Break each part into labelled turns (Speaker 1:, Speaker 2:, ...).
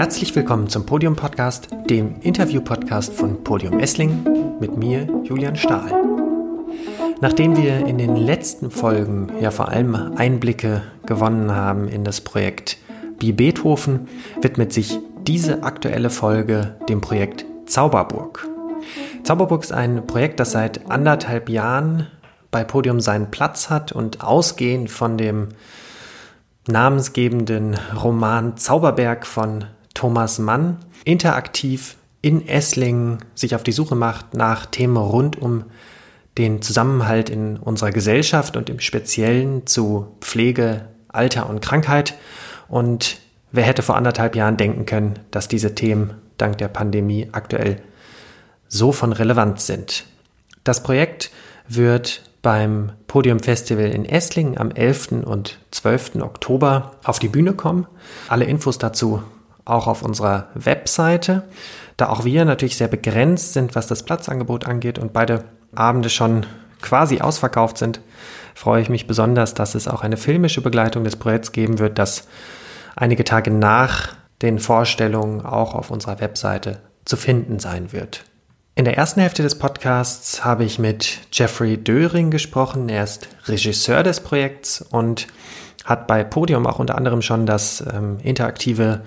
Speaker 1: Herzlich willkommen zum Podium Podcast, dem Interview-Podcast von Podium Essling mit mir, Julian Stahl. Nachdem wir in den letzten Folgen ja vor allem Einblicke gewonnen haben in das Projekt Bi Beethoven, widmet sich diese aktuelle Folge dem Projekt Zauberburg. Zauberburg ist ein Projekt, das seit anderthalb Jahren bei Podium seinen Platz hat und ausgehend von dem namensgebenden Roman Zauberberg von Thomas Mann interaktiv in Esslingen sich auf die Suche macht nach Themen rund um den Zusammenhalt in unserer Gesellschaft und im Speziellen zu Pflege, Alter und Krankheit. Und wer hätte vor anderthalb Jahren denken können, dass diese Themen dank der Pandemie aktuell so von Relevanz sind. Das Projekt wird beim Podium Festival in Esslingen am 11. und 12. Oktober auf die Bühne kommen. Alle Infos dazu auch auf unserer Webseite. Da auch wir natürlich sehr begrenzt sind, was das Platzangebot angeht und beide Abende schon quasi ausverkauft sind, freue ich mich besonders, dass es auch eine filmische Begleitung des Projekts geben wird, das einige Tage nach den Vorstellungen auch auf unserer Webseite zu finden sein wird. In der ersten Hälfte des Podcasts habe ich mit Jeffrey Döring gesprochen. Er ist Regisseur des Projekts und hat bei Podium auch unter anderem schon das ähm, interaktive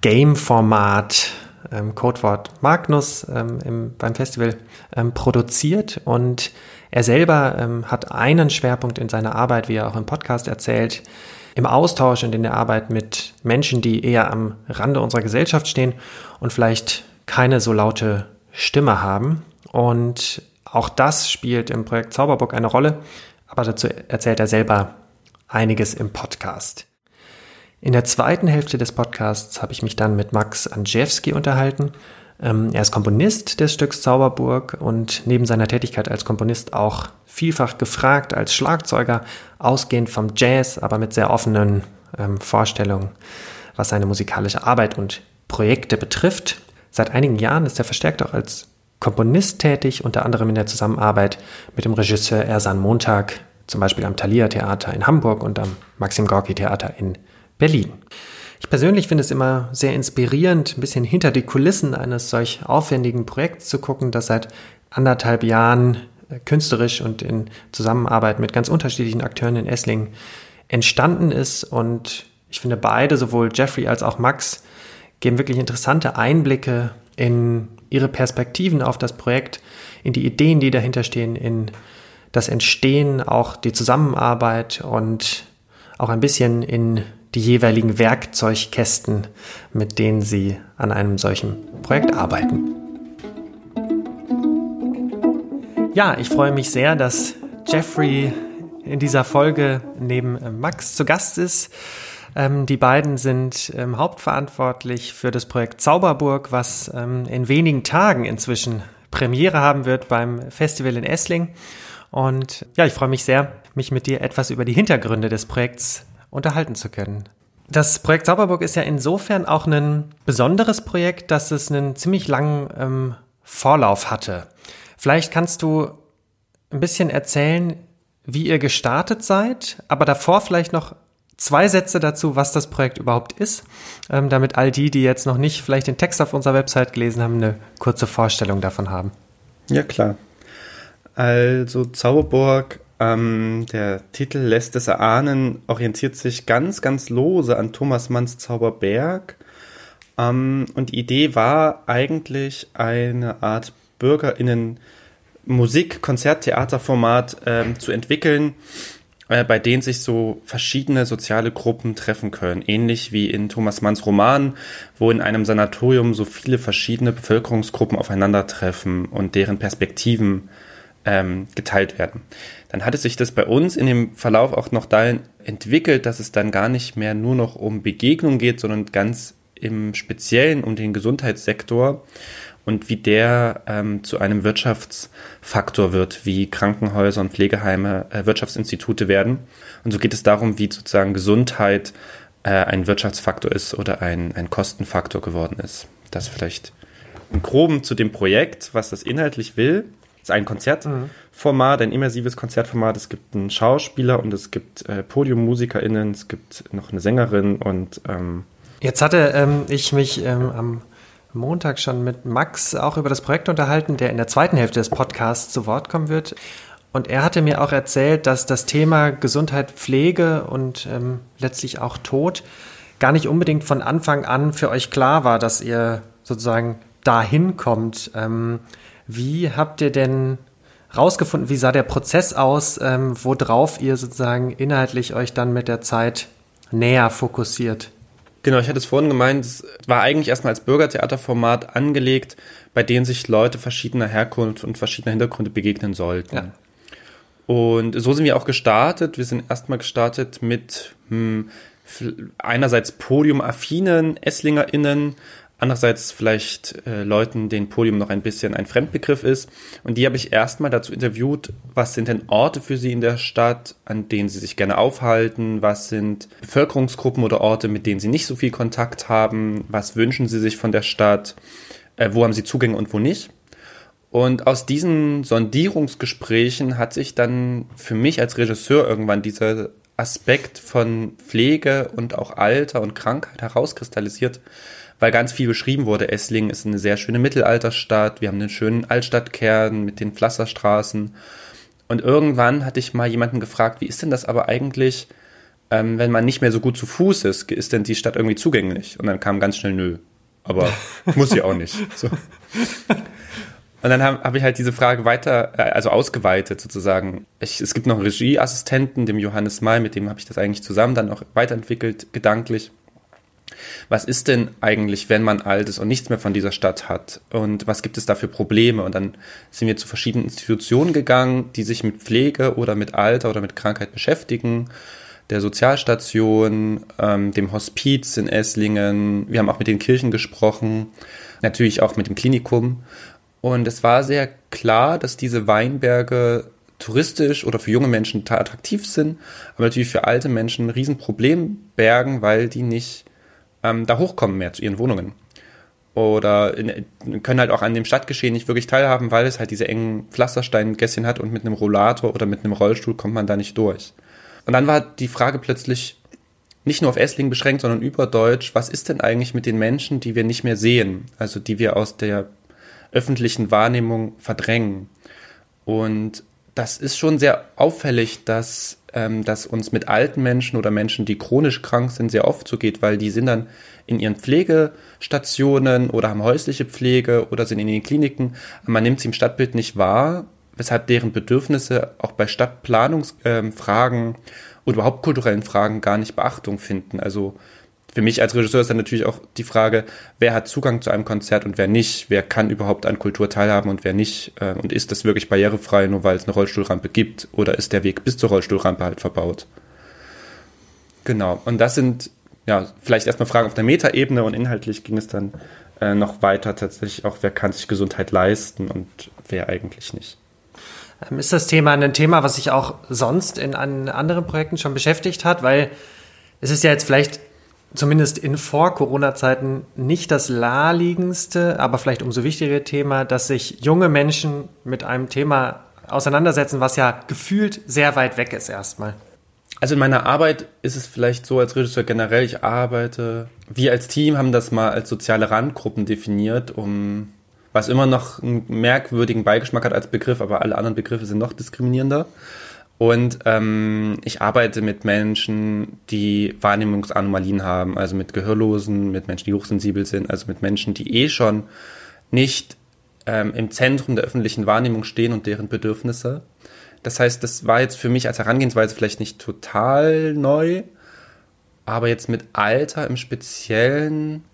Speaker 1: Game-Format, ähm, Codewort Magnus, ähm, im, beim Festival ähm, produziert. Und er selber ähm, hat einen Schwerpunkt in seiner Arbeit, wie er auch im Podcast erzählt, im Austausch und in der Arbeit mit Menschen, die eher am Rande unserer Gesellschaft stehen und vielleicht keine so laute Stimme haben. Und auch das spielt im Projekt Zauberburg eine Rolle, aber dazu erzählt er selber einiges im Podcast. In der zweiten Hälfte des Podcasts habe ich mich dann mit Max Andrzejewski unterhalten. Ähm, er ist Komponist des Stücks Zauberburg und neben seiner Tätigkeit als Komponist auch vielfach gefragt als Schlagzeuger, ausgehend vom Jazz, aber mit sehr offenen ähm, Vorstellungen, was seine musikalische Arbeit und Projekte betrifft. Seit einigen Jahren ist er verstärkt auch als Komponist tätig, unter anderem in der Zusammenarbeit mit dem Regisseur Ersan Montag, zum Beispiel am Thalia Theater in Hamburg und am Maxim Gorki Theater in Berlin. Ich persönlich finde es immer sehr inspirierend, ein bisschen hinter die Kulissen eines solch aufwendigen Projekts zu gucken, das seit anderthalb Jahren äh, künstlerisch und in Zusammenarbeit mit ganz unterschiedlichen Akteuren in Esslingen entstanden ist. Und ich finde beide, sowohl Jeffrey als auch Max, geben wirklich interessante Einblicke in ihre Perspektiven auf das Projekt, in die Ideen, die dahinter stehen, in das Entstehen, auch die Zusammenarbeit und auch ein bisschen in die jeweiligen Werkzeugkästen, mit denen sie an einem solchen Projekt arbeiten. Ja, ich freue mich sehr, dass Jeffrey in dieser Folge neben Max zu Gast ist. Ähm, die beiden sind ähm, hauptverantwortlich für das Projekt Zauberburg, was ähm, in wenigen Tagen inzwischen Premiere haben wird beim Festival in Essling. Und ja, ich freue mich sehr, mich mit dir etwas über die Hintergründe des Projekts unterhalten zu können. Das Projekt Zauberburg ist ja insofern auch ein besonderes Projekt, dass es einen ziemlich langen ähm, Vorlauf hatte. Vielleicht kannst du ein bisschen erzählen, wie ihr gestartet seid, aber davor vielleicht noch zwei Sätze dazu, was das Projekt überhaupt ist, ähm, damit all die, die jetzt noch nicht vielleicht den Text auf unserer Website gelesen haben, eine kurze Vorstellung davon haben.
Speaker 2: Ja, klar. Also Zauberburg, ähm, der Titel lässt es erahnen, orientiert sich ganz, ganz lose an Thomas Manns Zauberberg. Ähm, und die Idee war eigentlich eine Art BürgerInnen Musik, Konzert, Theaterformat ähm, zu entwickeln, äh, bei denen sich so verschiedene soziale Gruppen treffen können. Ähnlich wie in Thomas Manns Roman, wo in einem Sanatorium so viele verschiedene Bevölkerungsgruppen aufeinandertreffen und deren Perspektiven ähm, geteilt werden. Dann hatte sich das bei uns in dem Verlauf auch noch dahin entwickelt, dass es dann gar nicht mehr nur noch um Begegnung geht, sondern ganz im Speziellen um den Gesundheitssektor und wie der ähm, zu einem Wirtschaftsfaktor wird, wie Krankenhäuser und Pflegeheime äh, Wirtschaftsinstitute werden. Und so geht es darum, wie sozusagen Gesundheit äh, ein Wirtschaftsfaktor ist oder ein, ein Kostenfaktor geworden ist. Das vielleicht im Groben zu dem Projekt, was das inhaltlich will. Es ist ein Konzertformat, ein immersives Konzertformat. Es gibt einen Schauspieler und es gibt äh, PodiummusikerInnen, es gibt noch eine Sängerin und ähm,
Speaker 1: Jetzt hatte ähm, ich mich ähm, am Montag schon mit Max auch über das Projekt unterhalten, der in der zweiten Hälfte des Podcasts zu Wort kommen wird. Und er hatte mir auch erzählt, dass das Thema Gesundheit, Pflege und ähm, letztlich auch Tod gar nicht unbedingt von Anfang an für euch klar war, dass ihr sozusagen dahin kommt. Ähm, wie habt ihr denn rausgefunden, wie sah der Prozess aus, ähm, worauf ihr sozusagen inhaltlich euch dann mit der Zeit näher fokussiert?
Speaker 2: Genau, ich hatte es vorhin gemeint, es war eigentlich erstmal als Bürgertheaterformat angelegt, bei dem sich Leute verschiedener Herkunft und verschiedener Hintergründe begegnen sollten. Ja. Und so sind wir auch gestartet. Wir sind erstmal gestartet mit hm, einerseits podiumaffinen EsslingerInnen, andererseits vielleicht äh, Leuten, denen Podium noch ein bisschen ein Fremdbegriff ist. Und die habe ich erstmal dazu interviewt, was sind denn Orte für sie in der Stadt, an denen sie sich gerne aufhalten, was sind Bevölkerungsgruppen oder Orte, mit denen sie nicht so viel Kontakt haben, was wünschen sie sich von der Stadt, äh, wo haben sie Zugänge und wo nicht. Und aus diesen Sondierungsgesprächen hat sich dann für mich als Regisseur irgendwann dieser Aspekt von Pflege und auch Alter und Krankheit herauskristallisiert, weil ganz viel beschrieben wurde. Esslingen ist eine sehr schöne Mittelalterstadt. Wir haben einen schönen Altstadtkern mit den Pflasterstraßen. Und irgendwann hatte ich mal jemanden gefragt, wie ist denn das aber eigentlich, ähm, wenn man nicht mehr so gut zu Fuß ist? Ist denn die Stadt irgendwie zugänglich? Und dann kam ganz schnell nö. Aber muss sie auch nicht. So. Und dann habe hab ich halt diese Frage weiter, äh, also ausgeweitet sozusagen. Ich, es gibt noch einen Regieassistenten, dem Johannes May, mit dem habe ich das eigentlich zusammen dann auch weiterentwickelt, gedanklich was ist denn eigentlich, wenn man alt ist und nichts mehr von dieser Stadt hat? Und was gibt es da für Probleme? Und dann sind wir zu verschiedenen Institutionen gegangen, die sich mit Pflege oder mit Alter oder mit Krankheit beschäftigen. Der Sozialstation, ähm, dem Hospiz in Esslingen. Wir haben auch mit den Kirchen gesprochen. Natürlich auch mit dem Klinikum. Und es war sehr klar, dass diese Weinberge touristisch oder für junge Menschen attraktiv sind, aber natürlich für alte Menschen ein Riesenproblem bergen, weil die nicht ähm, da hochkommen mehr zu ihren Wohnungen. Oder in, können halt auch an dem Stadtgeschehen nicht wirklich teilhaben, weil es halt diese engen Pflastersteingässchen hat und mit einem Rollator oder mit einem Rollstuhl kommt man da nicht durch. Und dann war die Frage plötzlich nicht nur auf Esslingen beschränkt, sondern überdeutsch, was ist denn eigentlich mit den Menschen, die wir nicht mehr sehen, also die wir aus der öffentlichen Wahrnehmung verdrängen? Und das ist schon sehr auffällig, dass ähm, dass uns mit alten Menschen oder Menschen, die chronisch krank sind, sehr oft so geht, weil die sind dann in ihren Pflegestationen oder haben häusliche Pflege oder sind in den Kliniken. Man nimmt sie im Stadtbild nicht wahr, weshalb deren Bedürfnisse auch bei Stadtplanungsfragen ähm, oder überhaupt kulturellen Fragen gar nicht Beachtung finden. Also für mich als Regisseur ist dann natürlich auch die Frage, wer hat Zugang zu einem Konzert und wer nicht, wer kann überhaupt an Kultur teilhaben und wer nicht äh, und ist das wirklich barrierefrei, nur weil es eine Rollstuhlrampe gibt oder ist der Weg bis zur Rollstuhlrampe halt verbaut. Genau, und das sind ja vielleicht erstmal Fragen auf der Metaebene und inhaltlich ging es dann äh, noch weiter tatsächlich auch, wer kann sich Gesundheit leisten und wer eigentlich nicht.
Speaker 1: Ähm, ist das Thema ein Thema, was sich auch sonst in anderen Projekten schon beschäftigt hat? Weil es ist ja jetzt vielleicht zumindest in Vor-Corona-Zeiten nicht das naheliegendste, aber vielleicht umso wichtigere Thema, dass sich junge Menschen mit einem Thema auseinandersetzen, was ja gefühlt sehr weit weg ist erstmal.
Speaker 2: Also in meiner Arbeit ist es vielleicht so als Regisseur generell, ich arbeite, wir als Team haben das mal als soziale Randgruppen definiert, um was immer noch einen merkwürdigen Beigeschmack hat als Begriff, aber alle anderen Begriffe sind noch diskriminierender. Und ähm, ich arbeite mit Menschen, die Wahrnehmungsanomalien haben, also mit Gehörlosen, mit Menschen, die hochsensibel sind, also mit Menschen, die eh schon nicht ähm, im Zentrum der öffentlichen Wahrnehmung stehen und deren Bedürfnisse. Das heißt, das war jetzt für mich als Herangehensweise vielleicht nicht total neu, aber jetzt mit Alter im Speziellen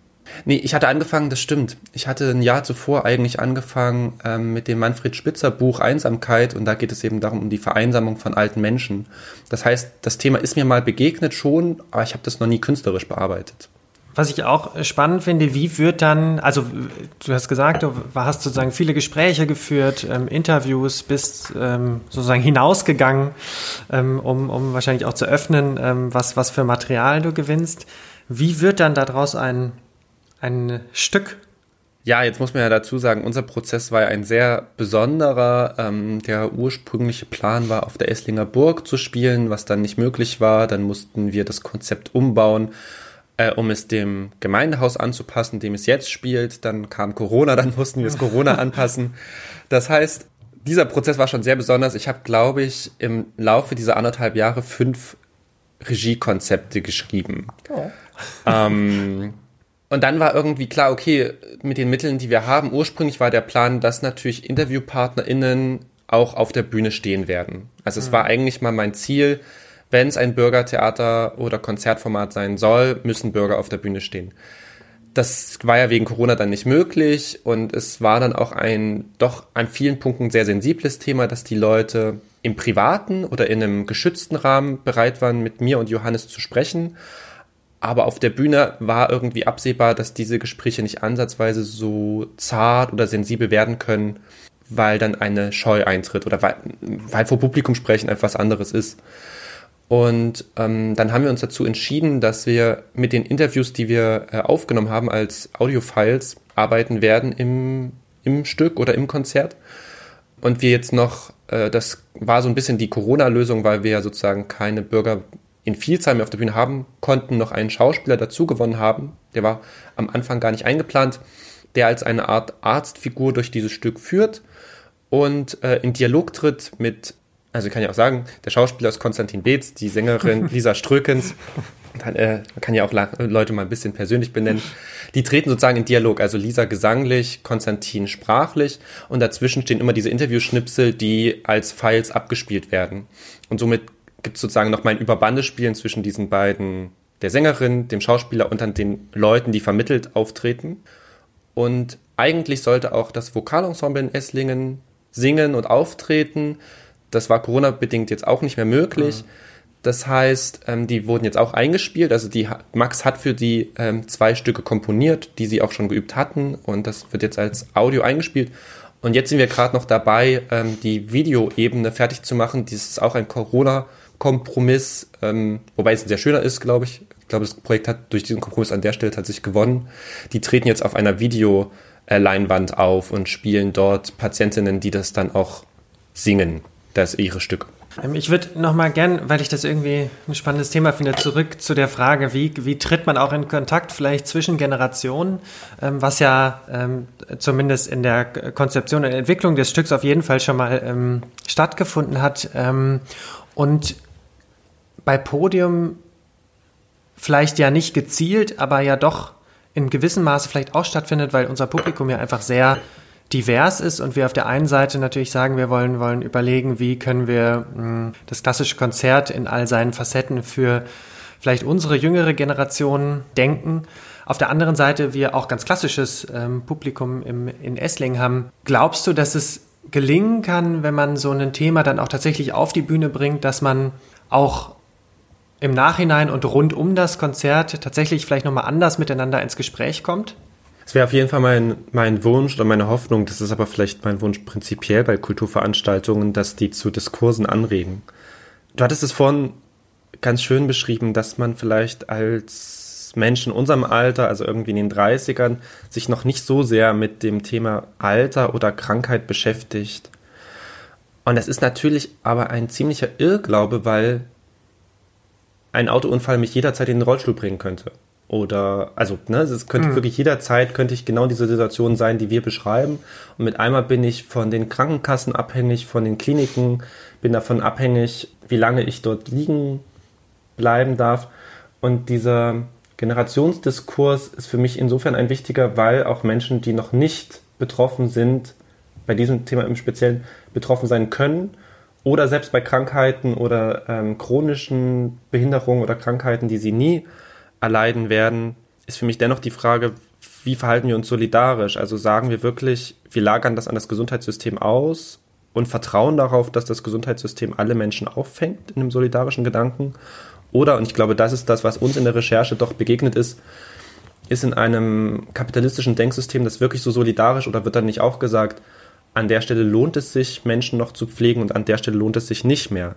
Speaker 2: Nee, ich hatte angefangen, das stimmt. Ich hatte ein Jahr zuvor eigentlich angefangen ähm, mit dem Manfred Spitzer Buch Einsamkeit und da geht es eben darum, um die Vereinsamung von alten Menschen. Das heißt, das Thema ist mir mal begegnet schon, aber ich habe das noch nie künstlerisch bearbeitet.
Speaker 1: Was ich auch spannend finde, wie wird dann, also du hast gesagt, du hast sozusagen viele Gespräche geführt, ähm, Interviews, bist ähm, sozusagen hinausgegangen, ähm, um, um wahrscheinlich auch zu öffnen, ähm, was, was für Material du gewinnst. Wie wird dann daraus ein ein Stück.
Speaker 2: Ja, jetzt muss man ja dazu sagen, unser Prozess war ja ein sehr besonderer. Ähm, der ursprüngliche Plan war, auf der Esslinger Burg zu spielen, was dann nicht möglich war. Dann mussten wir das Konzept umbauen äh, um es dem Gemeindehaus anzupassen, dem es jetzt spielt. Dann kam Corona, dann mussten wir es Corona anpassen. Das heißt, dieser Prozess war schon sehr besonders. Ich habe, glaube ich, im Laufe dieser anderthalb Jahre fünf Regiekonzepte geschrieben. Oh. Ähm, und dann war irgendwie klar, okay, mit den Mitteln, die wir haben, ursprünglich war der Plan, dass natürlich InterviewpartnerInnen auch auf der Bühne stehen werden. Also es mhm. war eigentlich mal mein Ziel, wenn es ein Bürgertheater oder Konzertformat sein soll, müssen Bürger auf der Bühne stehen. Das war ja wegen Corona dann nicht möglich und es war dann auch ein doch an vielen Punkten sehr sensibles Thema, dass die Leute im privaten oder in einem geschützten Rahmen bereit waren, mit mir und Johannes zu sprechen. Aber auf der Bühne war irgendwie absehbar, dass diese Gespräche nicht ansatzweise so zart oder sensibel werden können, weil dann eine Scheu eintritt oder weil, weil vor Publikum sprechen etwas anderes ist. Und ähm, dann haben wir uns dazu entschieden, dass wir mit den Interviews, die wir äh, aufgenommen haben als Audiofiles, arbeiten werden im, im Stück oder im Konzert. Und wir jetzt noch, äh, das war so ein bisschen die Corona-Lösung, weil wir ja sozusagen keine Bürger in Vielzahl mehr auf der Bühne haben konnten, noch einen Schauspieler dazu gewonnen haben. Der war am Anfang gar nicht eingeplant, der als eine Art Arztfigur durch dieses Stück führt und äh, in Dialog tritt mit also ich kann ja auch sagen, der Schauspieler ist Konstantin Beetz, die Sängerin Lisa Strökens, dann, äh, man kann ja auch Leute mal ein bisschen persönlich benennen, die treten sozusagen in Dialog, also Lisa gesanglich, Konstantin sprachlich und dazwischen stehen immer diese Interviewschnipsel, die als Files abgespielt werden. Und somit gibt es sozusagen noch mal ein Überbandespielen zwischen diesen beiden, der Sängerin, dem Schauspieler und dann den Leuten, die vermittelt auftreten. Und eigentlich sollte auch das Vokalensemble in Esslingen singen und auftreten. Das war Corona-bedingt jetzt auch nicht mehr möglich. Mhm. Das heißt, ähm, die wurden jetzt auch eingespielt. Also die Max hat für die ähm, zwei Stücke komponiert, die sie auch schon geübt hatten. Und das wird jetzt als Audio eingespielt. Und jetzt sind wir gerade noch dabei, ähm, die Videoebene fertig zu machen. Dies ist auch ein Corona-Kompromiss, ähm, wobei es ein sehr schöner ist, glaube ich. Ich glaube, das Projekt hat durch diesen Kompromiss an der Stelle tatsächlich gewonnen. Die treten jetzt auf einer Videoleinwand auf und spielen dort Patientinnen, die das dann auch singen das ihre Stück.
Speaker 1: Ähm, ich würde nochmal gern, weil ich das irgendwie ein spannendes Thema finde, zurück zu der Frage, wie, wie tritt man auch in Kontakt vielleicht zwischen Generationen, ähm, was ja ähm, zumindest in der Konzeption und Entwicklung des Stücks auf jeden Fall schon mal ähm, stattgefunden hat. Ähm, und bei Podium vielleicht ja nicht gezielt, aber ja doch in gewissem Maße vielleicht auch stattfindet, weil unser Publikum ja einfach sehr divers ist und wir auf der einen Seite natürlich sagen, wir wollen, wollen überlegen, wie können wir mh, hm, das klassische Konzert in all seinen Facetten für vielleicht unsere jüngere Generation denken. Auf der anderen Seite wir auch ganz klassisches ähm, Publikum im, in Essling haben. Glaubst du, dass es gelingen kann, wenn man so ein Thema dann auch tatsächlich auf die Bühne bringt, dass man auch im Nachhinein und rund um das Konzert tatsächlich vielleicht nochmal anders miteinander ins Gespräch kommt?
Speaker 2: Es wäre auf jeden Fall mein, mein Wunsch oder meine Hoffnung, das ist aber vielleicht mein Wunsch prinzipiell bei Kulturveranstaltungen, dass die zu Diskursen anregen. Du hattest es vorhin ganz schön beschrieben, dass man vielleicht als Mensch in unserem Alter, also irgendwie in den 30ern, sich noch nicht so sehr mit dem Thema Alter oder Krankheit beschäftigt. Und das ist natürlich aber ein ziemlicher Irrglaube, weil ein Autounfall mich jederzeit in den Rollstuhl bringen könnte. Oder, also, ne, es könnte mhm. wirklich jederzeit, könnte ich genau diese Situation sein, die wir beschreiben. Und mit einmal bin ich von den Krankenkassen abhängig, von den Kliniken, bin davon abhängig, wie lange ich dort liegen bleiben darf. Und dieser Generationsdiskurs ist für mich insofern ein wichtiger, weil auch Menschen, die noch nicht betroffen sind, bei diesem Thema im Speziellen betroffen sein können oder selbst bei Krankheiten oder ähm, chronischen Behinderungen oder Krankheiten, die sie nie erleiden werden, ist für mich dennoch die Frage, wie verhalten wir uns solidarisch? Also sagen wir wirklich, wir lagern das an das Gesundheitssystem aus und vertrauen darauf, dass das Gesundheitssystem alle Menschen auffängt in einem solidarischen Gedanken? Oder, und ich glaube, das ist das, was uns in der Recherche doch begegnet ist, ist in einem kapitalistischen Denksystem das wirklich so solidarisch oder wird dann nicht auch gesagt, an der Stelle lohnt es sich, Menschen noch zu pflegen und an der Stelle lohnt es sich nicht mehr?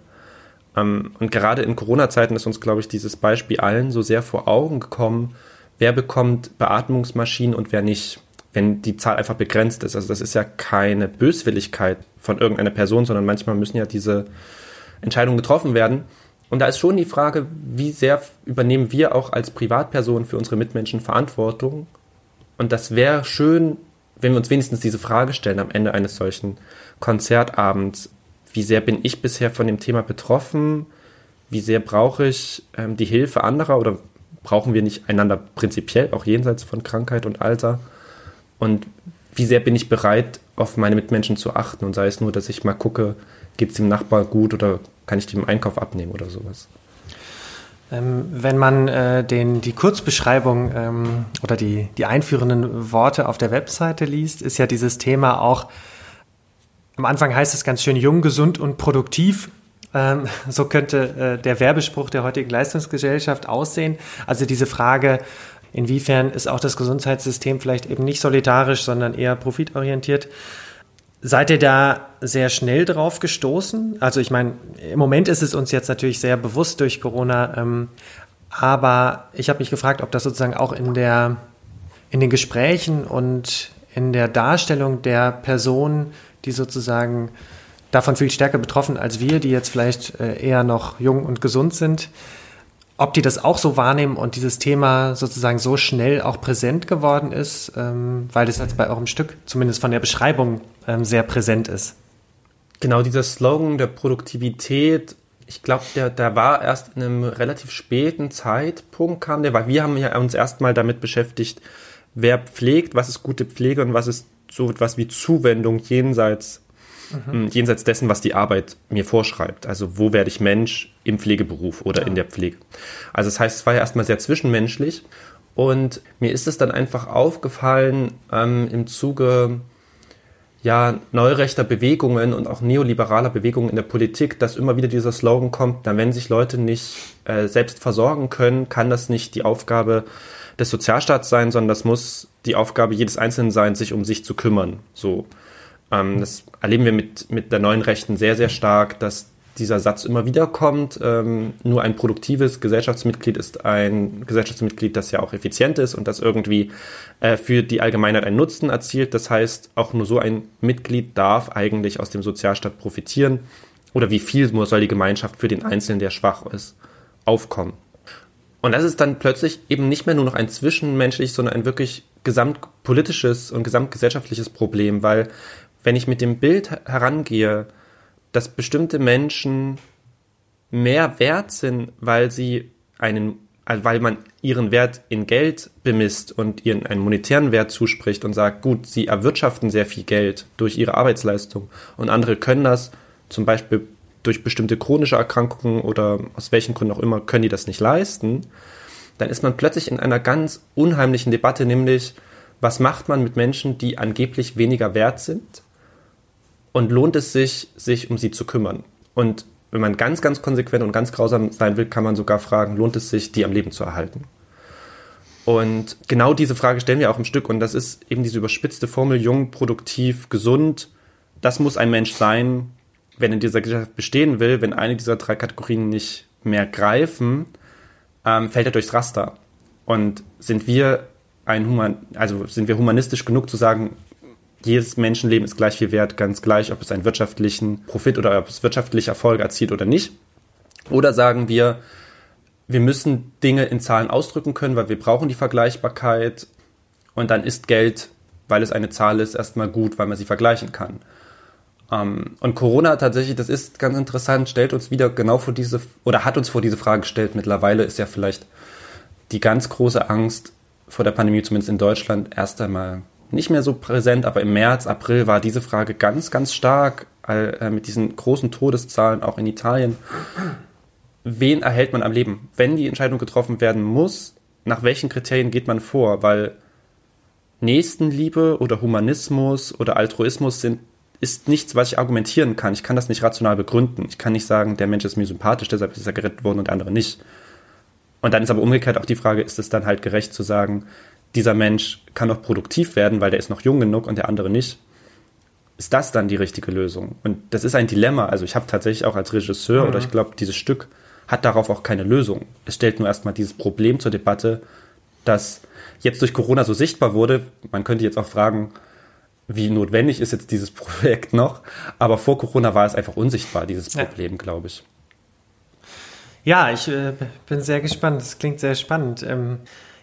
Speaker 2: Ähm, und gerade in Corona-Zeiten ist uns, glaube ich, dieses Beispiel allen so sehr vor Augen gekommen, wer bekommt Beatmungsmaschinen und wer nicht, wenn die Zahl einfach begrenzt ist. Also das ist ja keine Böswilligkeit von irgendeiner Person, sondern manchmal müssen ja diese Entscheidungen getroffen werden. Und da ist schon die Frage, wie sehr übernehmen wir auch als Privatperson für unsere Mitmenschen Verantwortung? Und das wäre schön, wenn wir uns wenigstens diese Frage stellen am Ende eines solchen Konzertabends. Wie sehr bin ich bisher von dem Thema betroffen? Wie sehr brauche ich ähm, die Hilfe anderer oder brauchen wir nicht einander prinzipiell, auch jenseits von Krankheit und Alter? Und wie sehr bin ich bereit, auf meine Mitmenschen zu achten und sei es nur, dass ich mal gucke, geht es dem Nachbar gut oder kann ich dem Einkauf abnehmen oder sowas.
Speaker 1: Ähm, wenn man äh, den, die Kurzbeschreibung ähm, oder die, die einführenden Worte auf der Webseite liest, ist ja dieses Thema auch, am Anfang heißt es ganz schön jung, gesund und produktiv. Ähm, so könnte äh, der Werbespruch der heutigen Leistungsgesellschaft aussehen. Also diese Frage, inwiefern ist auch das Gesundheitssystem vielleicht eben nicht solidarisch, sondern eher profitorientiert. Seid ihr da sehr schnell drauf gestoßen? Also ich meine, im Moment ist es uns jetzt natürlich sehr bewusst durch Corona, ähm, aber ich habe mich gefragt, ob das sozusagen auch in der in den Gesprächen und in der Darstellung der Person, die sozusagen davon viel stärker betroffen als wir, die jetzt vielleicht äh, eher noch jung und gesund sind, ob die das auch so wahrnehmen und dieses Thema sozusagen so schnell auch präsent geworden ist, ähm, weil das jetzt bei eurem Stück zumindest von der Beschreibung ähm, sehr präsent ist.
Speaker 2: Genau, dieser Slogan der Produktivität, ich glaube, der, der war erst in einem relativ späten Zeitpunkt kam der, weil wir haben ja uns erstmal damit beschäftigt, wer pflegt, was ist gute Pflege und was ist so etwas wie Zuwendung jenseits mhm. jenseits dessen, was die Arbeit mir vorschreibt. Also wo werde ich Mensch im Pflegeberuf oder ja. in der Pflege. Also das heißt, es war ja erstmal sehr zwischenmenschlich und mir ist es dann einfach aufgefallen ähm, im Zuge ja, neurechter Bewegungen und auch neoliberaler Bewegungen in der Politik, dass immer wieder dieser Slogan kommt, na, wenn sich Leute nicht äh, selbst versorgen können, kann das nicht die Aufgabe des Sozialstaats sein, sondern das muss die Aufgabe jedes Einzelnen sein, sich um sich zu kümmern. So. Ähm, das erleben wir mit, mit der neuen Rechten sehr, sehr stark, dass dieser Satz immer wieder kommt. Ähm, nur ein produktives Gesellschaftsmitglied ist ein Gesellschaftsmitglied, das ja auch effizient ist und das irgendwie äh, für die Allgemeinheit einen Nutzen erzielt. Das heißt, auch nur so ein Mitglied darf eigentlich aus dem Sozialstaat profitieren. Oder wie viel soll die Gemeinschaft für den Einzelnen, der schwach ist, aufkommen? Und das ist dann plötzlich eben nicht mehr nur noch ein zwischenmenschliches, sondern ein wirklich gesamtpolitisches und gesamtgesellschaftliches Problem, weil wenn ich mit dem Bild herangehe, dass bestimmte Menschen mehr wert sind, weil sie einen, also weil man ihren Wert in Geld bemisst und ihren einen monetären Wert zuspricht und sagt, gut, sie erwirtschaften sehr viel Geld durch ihre Arbeitsleistung. Und andere können das zum Beispiel durch bestimmte chronische Erkrankungen oder aus welchen Gründen auch immer können die das nicht leisten, dann ist man plötzlich in einer ganz unheimlichen Debatte, nämlich was macht man mit Menschen, die angeblich weniger wert sind und lohnt es sich, sich um sie zu kümmern. Und wenn man ganz, ganz konsequent und ganz grausam sein will, kann man sogar fragen, lohnt es sich, die am Leben zu erhalten? Und genau diese Frage stellen wir auch im Stück. Und das ist eben diese überspitzte Formel, jung, produktiv, gesund. Das muss ein Mensch sein, wenn in dieser Gesellschaft bestehen will. Wenn eine dieser drei Kategorien nicht mehr greifen, ähm, fällt er durchs Raster. Und sind wir ein Human, also sind wir humanistisch genug zu sagen, jedes Menschenleben ist gleich viel wert, ganz gleich, ob es einen wirtschaftlichen Profit oder ob es wirtschaftliche Erfolge erzielt oder nicht. Oder sagen wir, wir müssen Dinge in Zahlen ausdrücken können, weil wir brauchen die Vergleichbarkeit und dann ist Geld, weil es eine Zahl ist, erstmal gut, weil man sie vergleichen kann. Ähm, und Corona tatsächlich, das ist ganz interessant, stellt uns wieder genau vor diese, oder hat uns vor diese Frage gestellt. Mittlerweile ist ja vielleicht die ganz große Angst vor der Pandemie, zumindest in Deutschland, erst einmal nicht mehr so präsent, aber im März, April war diese Frage ganz, ganz stark äh, mit diesen großen Todeszahlen auch in Italien. Wen erhält man am Leben? Wenn die Entscheidung getroffen werden muss, nach welchen Kriterien geht man vor? Weil Nächstenliebe oder Humanismus oder Altruismus sind, ist nichts, was ich argumentieren kann. Ich kann das nicht rational begründen. Ich kann nicht sagen, der Mensch ist mir sympathisch, deshalb ist er gerettet worden und der andere nicht. Und dann ist aber umgekehrt auch die Frage, ist es dann halt gerecht zu sagen, dieser Mensch kann noch produktiv werden, weil der ist noch jung genug und der andere nicht. Ist das dann die richtige Lösung? Und das ist ein Dilemma. Also ich habe tatsächlich auch als Regisseur mhm. oder ich glaube, dieses Stück hat darauf auch keine Lösung. Es stellt nur erstmal dieses Problem zur Debatte, das jetzt durch Corona so sichtbar wurde. Man könnte jetzt auch fragen, wie notwendig ist jetzt dieses Projekt noch? Aber vor Corona war es einfach unsichtbar, dieses Problem, ja. glaube ich.
Speaker 1: Ja, ich äh, bin sehr gespannt. Das klingt sehr spannend. Ähm,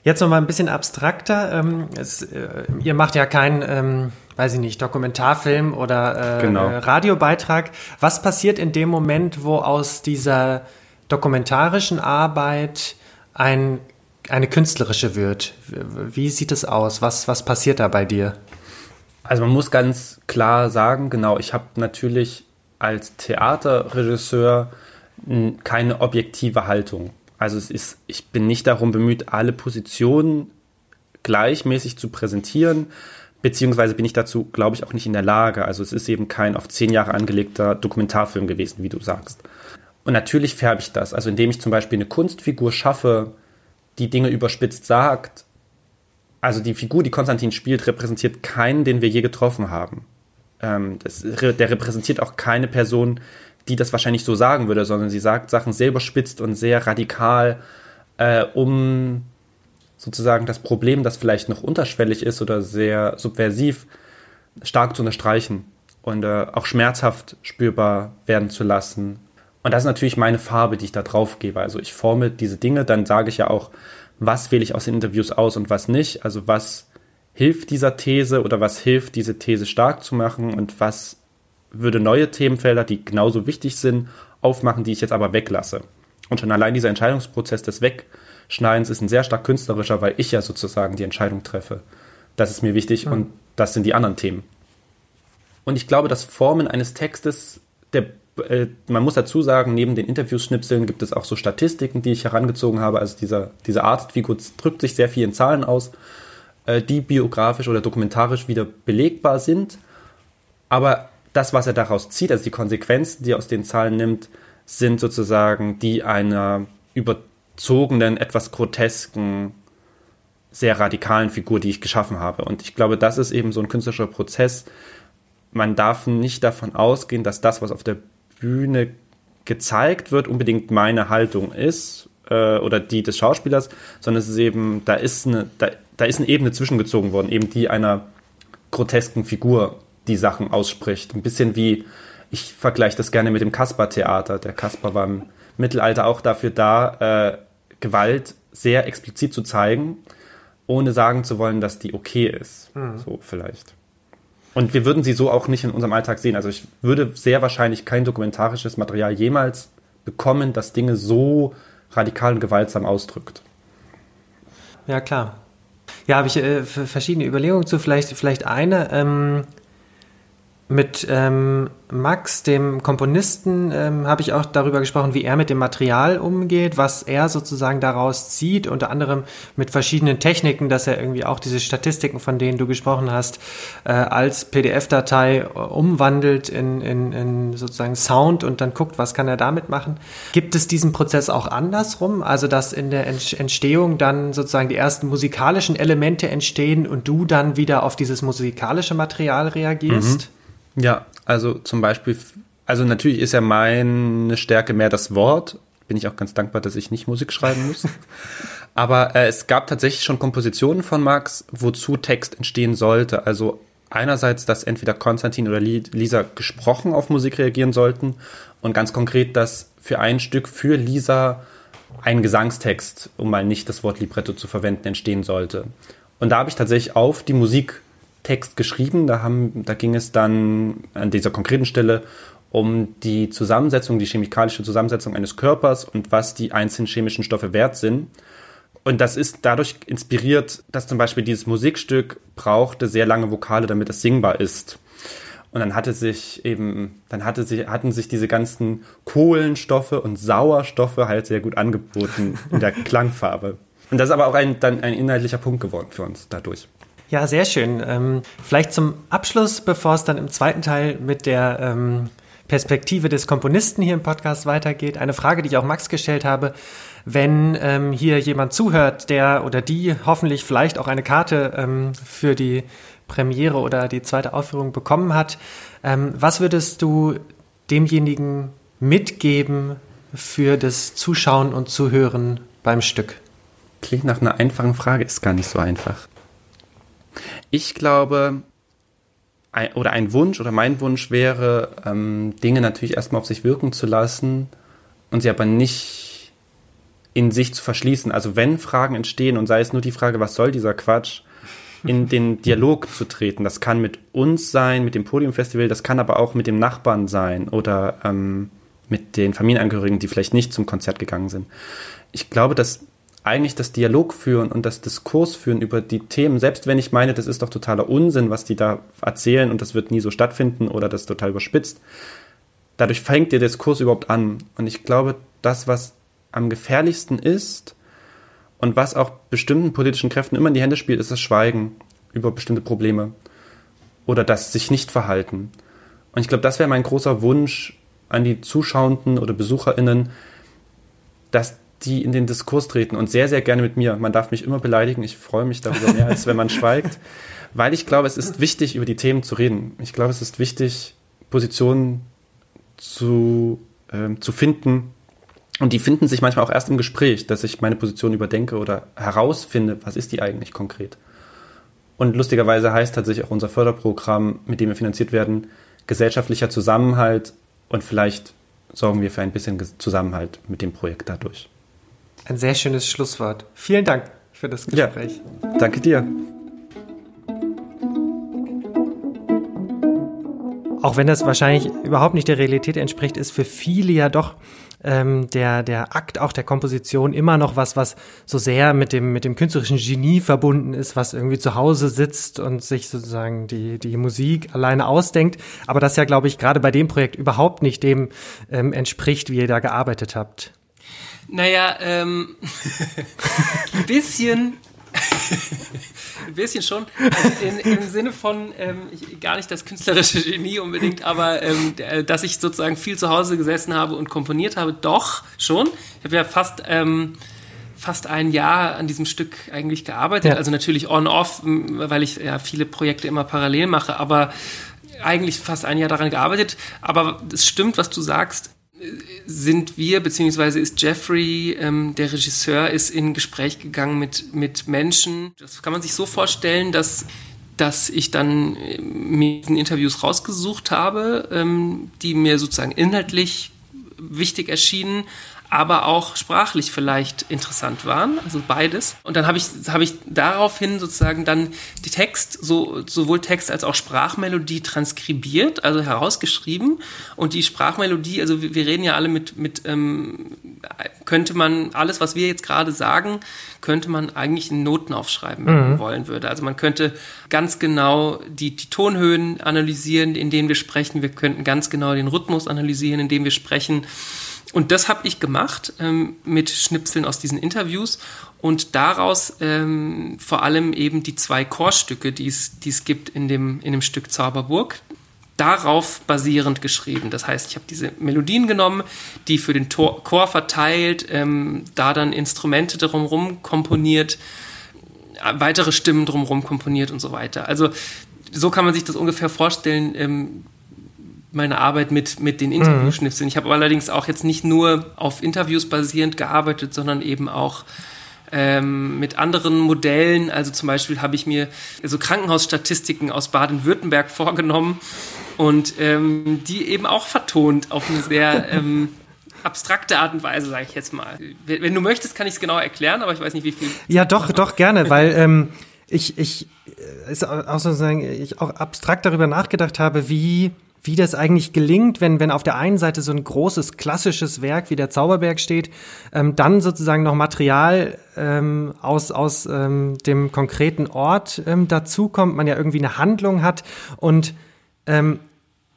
Speaker 1: jetzt noch mal ein bisschen abstrakter. Ähm, es, äh, ihr macht ja keinen, ähm, weiß ich nicht, Dokumentarfilm oder äh, genau. Radiobeitrag. Was passiert in dem Moment, wo aus dieser dokumentarischen Arbeit ein, eine künstlerische wird? Wie sieht es aus? Was, was passiert da bei dir?
Speaker 2: Also man muss ganz klar sagen, genau, ich habe natürlich als Theaterregisseur keine objektive Haltung. Also es ist, ich bin nicht darum bemüht, alle Positionen gleichmäßig zu präsentieren, beziehungsweise bin ich dazu, glaube ich, auch nicht in der Lage. Also es ist eben kein auf zehn Jahre angelegter Dokumentarfilm gewesen, wie du sagst. Und natürlich färbe ich das. Also indem ich zum Beispiel eine Kunstfigur schaffe, die Dinge überspitzt sagt. Also die Figur, die Konstantin spielt, repräsentiert keinen, den wir je getroffen haben. Ähm, das, der repräsentiert auch keine Person, die das wahrscheinlich so sagen würde, sondern sie sagt Sachen sehr überspitzt und sehr radikal, äh, um sozusagen das Problem, das vielleicht noch unterschwellig ist oder sehr subversiv, stark zu unterstreichen und äh, auch schmerzhaft spürbar werden zu lassen. Und das ist natürlich meine Farbe, die ich da drauf gebe. Also ich forme diese Dinge, dann sage ich ja auch, was wähle ich aus den Interviews aus und was nicht. Also was hilft dieser These oder was hilft, diese These stark zu machen und was würde neue Themenfelder, die genauso wichtig sind, aufmachen, die ich jetzt aber weglasse. Und schon allein dieser Entscheidungsprozess des Wegschneidens ist ein sehr stark künstlerischer, weil ich ja sozusagen die Entscheidung treffe. Das ist mir wichtig ja. und das sind die anderen Themen. Und ich glaube, das Formen eines Textes, der, äh, man muss dazu sagen, neben den Interviewschnipseln gibt es auch so Statistiken, die ich herangezogen habe. Also dieser, diese Arztfigur drückt sich sehr viel in Zahlen aus, äh, die biografisch oder dokumentarisch wieder belegbar sind. Aber das, was er daraus zieht, also die Konsequenzen, die er aus den Zahlen nimmt, sind sozusagen die einer überzogenen, etwas grotesken, sehr radikalen Figur, die ich geschaffen habe. Und ich glaube, das ist eben so ein künstlerischer Prozess. Man darf nicht davon ausgehen, dass das, was auf der Bühne gezeigt wird, unbedingt meine Haltung ist äh, oder die des Schauspielers, sondern es ist eben, da ist eine, da, da ist eine Ebene zwischengezogen worden, eben die einer grotesken Figur die Sachen ausspricht. Ein bisschen wie, ich vergleiche das gerne mit dem Kasper-Theater. Der Kasper war im Mittelalter auch dafür da, äh, Gewalt sehr explizit zu zeigen, ohne sagen zu wollen, dass die okay ist. Mhm. So vielleicht. Und wir würden sie so auch nicht in unserem Alltag sehen. Also ich würde sehr wahrscheinlich kein dokumentarisches Material jemals bekommen, das Dinge so radikal und gewaltsam ausdrückt.
Speaker 1: Ja, klar. Ja, habe ich äh, verschiedene Überlegungen zu. Vielleicht, vielleicht eine. Ähm, mit ähm, Max, dem Komponisten, ähm, habe ich auch darüber gesprochen, wie er mit dem Material umgeht, was er sozusagen daraus zieht, unter anderem mit verschiedenen Techniken, dass er irgendwie auch diese Statistiken, von denen du gesprochen hast, äh, als PDF-Datei äh, umwandelt in, in, in sozusagen Sound und dann guckt, was kann er damit machen. Gibt es diesen Prozess auch andersrum, also dass in der Entstehung dann sozusagen die ersten musikalischen Elemente entstehen und du dann wieder auf dieses musikalische Material reagierst?
Speaker 2: Mhm. Ja, also zum Beispiel, also natürlich ist ja meine Stärke mehr das Wort. Bin ich auch ganz dankbar, dass ich nicht Musik schreiben muss. Aber äh, es gab tatsächlich schon Kompositionen von Max, wozu Text entstehen sollte. Also einerseits, dass entweder Konstantin oder Lisa gesprochen auf Musik reagieren sollten und ganz konkret, dass für ein Stück für Lisa ein Gesangstext, um mal nicht das Wort Libretto zu verwenden, entstehen sollte. Und da habe ich tatsächlich auf die Musik Text geschrieben. Da, haben, da ging es dann an dieser konkreten Stelle um die Zusammensetzung, die chemikalische Zusammensetzung eines Körpers und was die einzelnen chemischen Stoffe wert sind. Und das ist dadurch inspiriert, dass zum Beispiel dieses Musikstück brauchte sehr lange Vokale, damit es singbar ist. Und dann hatte sich eben, dann hatte sich, hatten sich diese ganzen Kohlenstoffe und Sauerstoffe halt sehr gut angeboten in der Klangfarbe. Und das ist aber auch ein, dann ein inhaltlicher Punkt geworden für uns dadurch.
Speaker 1: Ja, sehr schön. Ähm, vielleicht zum Abschluss, bevor es dann im zweiten Teil mit der ähm, Perspektive des Komponisten hier im Podcast weitergeht, eine Frage, die ich auch Max gestellt habe. Wenn ähm, hier jemand zuhört, der oder die hoffentlich vielleicht auch eine Karte ähm, für die Premiere oder die zweite Aufführung bekommen hat, ähm, was würdest du demjenigen mitgeben für das Zuschauen und Zuhören beim Stück?
Speaker 2: Klingt nach einer einfachen Frage, ist gar nicht so einfach. Ich glaube, ein, oder ein Wunsch oder mein Wunsch wäre, ähm, Dinge natürlich erstmal auf sich wirken zu lassen und sie aber nicht in sich zu verschließen. Also wenn Fragen entstehen und sei es nur die Frage, was soll dieser Quatsch, in den Dialog zu treten. Das kann mit uns sein, mit dem Podiumfestival, das kann aber auch mit dem Nachbarn sein oder ähm, mit den Familienangehörigen, die vielleicht nicht zum Konzert gegangen sind. Ich glaube, dass eigentlich das Dialog führen und das Diskurs führen über die Themen, selbst wenn ich meine, das ist doch totaler Unsinn, was die da erzählen und das wird nie so stattfinden oder das total überspitzt, dadurch fängt der Diskurs überhaupt an. Und ich glaube, das, was am gefährlichsten ist und was auch bestimmten politischen Kräften immer in die Hände spielt, ist das Schweigen über bestimmte Probleme oder das sich nicht verhalten. Und ich glaube, das wäre mein großer Wunsch an die Zuschauenden oder BesucherInnen, dass die in den Diskurs treten und sehr, sehr gerne mit mir. Man darf mich immer beleidigen. Ich freue mich darüber mehr, als wenn man schweigt, weil ich glaube, es ist wichtig, über die Themen zu reden. Ich glaube, es ist wichtig, Positionen zu, äh, zu finden. Und die finden sich manchmal auch erst im Gespräch, dass ich meine Position überdenke oder herausfinde, was ist die eigentlich konkret. Und lustigerweise heißt tatsächlich auch unser Förderprogramm, mit dem wir finanziert werden, gesellschaftlicher Zusammenhalt und vielleicht sorgen wir für ein bisschen Zusammenhalt mit dem Projekt dadurch.
Speaker 1: Ein sehr schönes Schlusswort. Vielen Dank für das Gespräch.
Speaker 2: Ja, danke dir.
Speaker 1: Auch wenn das wahrscheinlich überhaupt nicht der Realität entspricht, ist für viele ja doch ähm, der, der Akt auch der Komposition immer noch was, was so sehr mit dem, mit dem künstlerischen Genie verbunden ist, was irgendwie zu Hause sitzt und sich sozusagen die, die Musik alleine ausdenkt. Aber das ja, glaube ich, gerade bei dem Projekt überhaupt nicht dem ähm, entspricht, wie ihr da gearbeitet habt.
Speaker 3: Naja, ähm, ein bisschen. ein bisschen schon. Also in, Im Sinne von, ähm, ich, gar nicht das künstlerische Genie unbedingt, aber ähm, dass ich sozusagen viel zu Hause gesessen habe und komponiert habe, doch schon. Ich habe ja fast. Ähm, fast ein Jahr an diesem Stück eigentlich gearbeitet. Ja. Also natürlich on-off, weil ich ja viele Projekte immer parallel mache, aber eigentlich fast ein Jahr daran gearbeitet. Aber es stimmt, was du sagst sind wir, beziehungsweise ist Jeffrey, ähm, der Regisseur, ist in Gespräch gegangen mit, mit Menschen. Das kann man sich so vorstellen, dass, dass ich dann äh, mir diesen Interviews rausgesucht habe, ähm, die mir sozusagen inhaltlich wichtig erschienen, aber auch sprachlich vielleicht interessant waren, also beides. Und dann habe ich, hab ich daraufhin sozusagen dann die Text, so, sowohl Text als auch Sprachmelodie transkribiert, also herausgeschrieben. Und die Sprachmelodie, also wir, wir reden ja alle mit, mit ähm, könnte man alles, was wir jetzt gerade sagen, könnte man eigentlich in Noten aufschreiben, wenn mhm. man wollen würde. Also man könnte ganz genau die, die Tonhöhen analysieren, in denen wir sprechen. Wir könnten ganz genau den Rhythmus analysieren, in dem wir sprechen. Und das habe ich gemacht ähm, mit Schnipseln aus diesen Interviews und daraus ähm, vor allem eben die zwei Chorstücke, die es gibt in dem, in dem Stück Zauberburg, darauf basierend geschrieben. Das heißt, ich habe diese Melodien genommen, die für den Tor Chor verteilt, ähm, da dann Instrumente drumherum komponiert, äh, weitere Stimmen drumherum komponiert und so weiter. Also so kann man sich das ungefähr vorstellen. Ähm, meine Arbeit mit, mit den Interviewschnipseln. Ich habe allerdings auch jetzt nicht nur auf Interviews basierend gearbeitet, sondern eben auch ähm, mit anderen Modellen. Also zum Beispiel habe ich mir so Krankenhausstatistiken aus Baden-Württemberg vorgenommen und ähm, die eben auch vertont auf eine sehr ähm, abstrakte Art und Weise, sage ich jetzt mal. Wenn du möchtest, kann ich es genau erklären, aber ich weiß nicht, wie viel.
Speaker 1: Ja, doch, doch, gerne, weil ähm, ich, ich, äh, ist auch sozusagen, ich auch abstrakt darüber nachgedacht habe, wie wie das eigentlich gelingt, wenn, wenn auf der einen Seite so ein großes klassisches Werk wie der Zauberberg steht, ähm, dann sozusagen noch Material ähm, aus, aus ähm, dem konkreten Ort ähm, dazukommt, man ja irgendwie eine Handlung hat und ähm,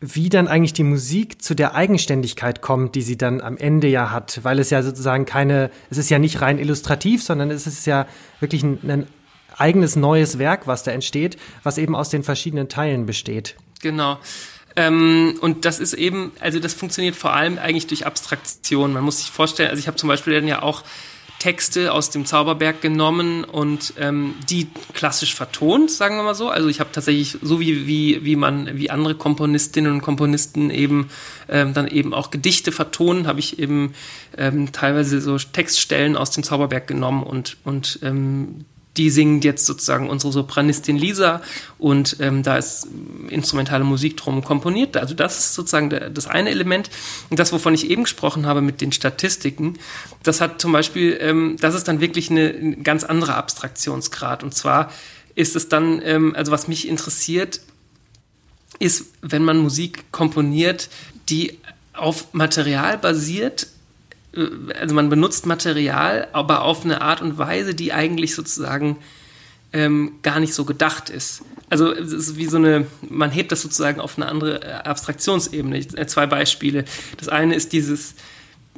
Speaker 1: wie dann eigentlich die Musik zu der Eigenständigkeit kommt, die sie dann am Ende ja hat, weil es ja sozusagen keine, es ist ja nicht rein illustrativ, sondern es ist ja wirklich ein, ein eigenes neues Werk, was da entsteht, was eben aus den verschiedenen Teilen besteht.
Speaker 3: Genau. Ähm, und das ist eben, also das funktioniert vor allem eigentlich durch Abstraktion. Man muss sich vorstellen, also ich habe zum Beispiel dann ja auch Texte aus dem Zauberberg genommen und ähm, die klassisch vertont, sagen wir mal so. Also ich habe tatsächlich, so wie, wie, wie man, wie andere Komponistinnen und Komponisten eben ähm, dann eben auch Gedichte vertonen, habe ich eben ähm, teilweise so Textstellen aus dem Zauberberg genommen und, und ähm, die singt jetzt sozusagen unsere Sopranistin Lisa und ähm, da ist instrumentale Musik drum komponiert. Also das ist sozusagen der, das eine Element. Und das, wovon ich eben gesprochen habe mit den Statistiken, das hat zum Beispiel, ähm, das ist dann wirklich eine, ein ganz anderer Abstraktionsgrad. Und zwar ist es dann, ähm, also was mich interessiert, ist, wenn man Musik komponiert, die auf Material basiert, also man benutzt Material, aber auf eine Art und Weise, die eigentlich sozusagen ähm, gar nicht so gedacht ist. Also es ist wie so eine, man hebt das sozusagen auf eine andere äh, Abstraktionsebene. Äh, zwei Beispiele. Das eine ist dieses,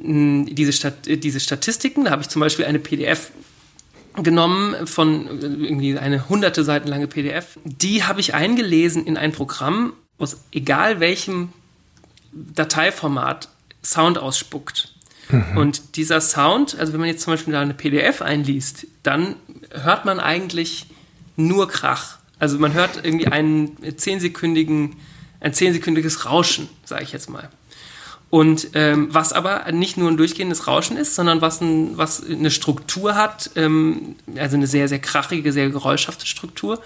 Speaker 3: mh, diese, Stat diese Statistiken. Da habe ich zum Beispiel eine PDF genommen von irgendwie eine hunderte Seiten lange PDF. Die habe ich eingelesen in ein Programm, aus egal welchem Dateiformat Sound ausspuckt. Mhm. Und dieser Sound, also wenn man jetzt zum Beispiel da eine PDF einliest, dann hört man eigentlich nur Krach. Also man hört irgendwie einen zehnsekündigen, ein zehnsekündiges Rauschen, sage ich jetzt mal. Und ähm, was aber nicht nur ein durchgehendes Rauschen ist, sondern was, ein, was eine Struktur hat, ähm, also eine sehr, sehr krachige, sehr geräuschhafte Struktur.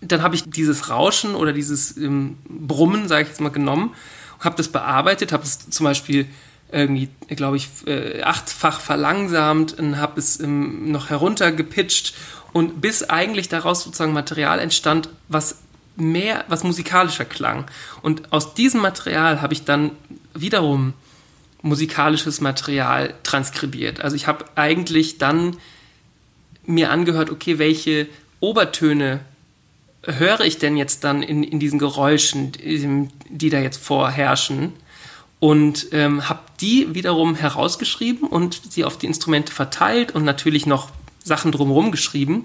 Speaker 3: Dann habe ich dieses Rauschen oder dieses ähm, Brummen, sage ich jetzt mal, genommen, habe das bearbeitet, habe es zum Beispiel irgendwie, glaube ich, äh, achtfach verlangsamt und habe es ähm, noch heruntergepitcht und bis eigentlich daraus sozusagen Material entstand, was mehr, was musikalischer klang. Und aus diesem Material habe ich dann wiederum musikalisches Material transkribiert. Also ich habe eigentlich dann mir angehört, okay, welche Obertöne höre ich denn jetzt dann in, in diesen Geräuschen, die da jetzt vorherrschen? Und ähm, habe die wiederum herausgeschrieben und sie auf die Instrumente verteilt und natürlich noch Sachen drumherum geschrieben.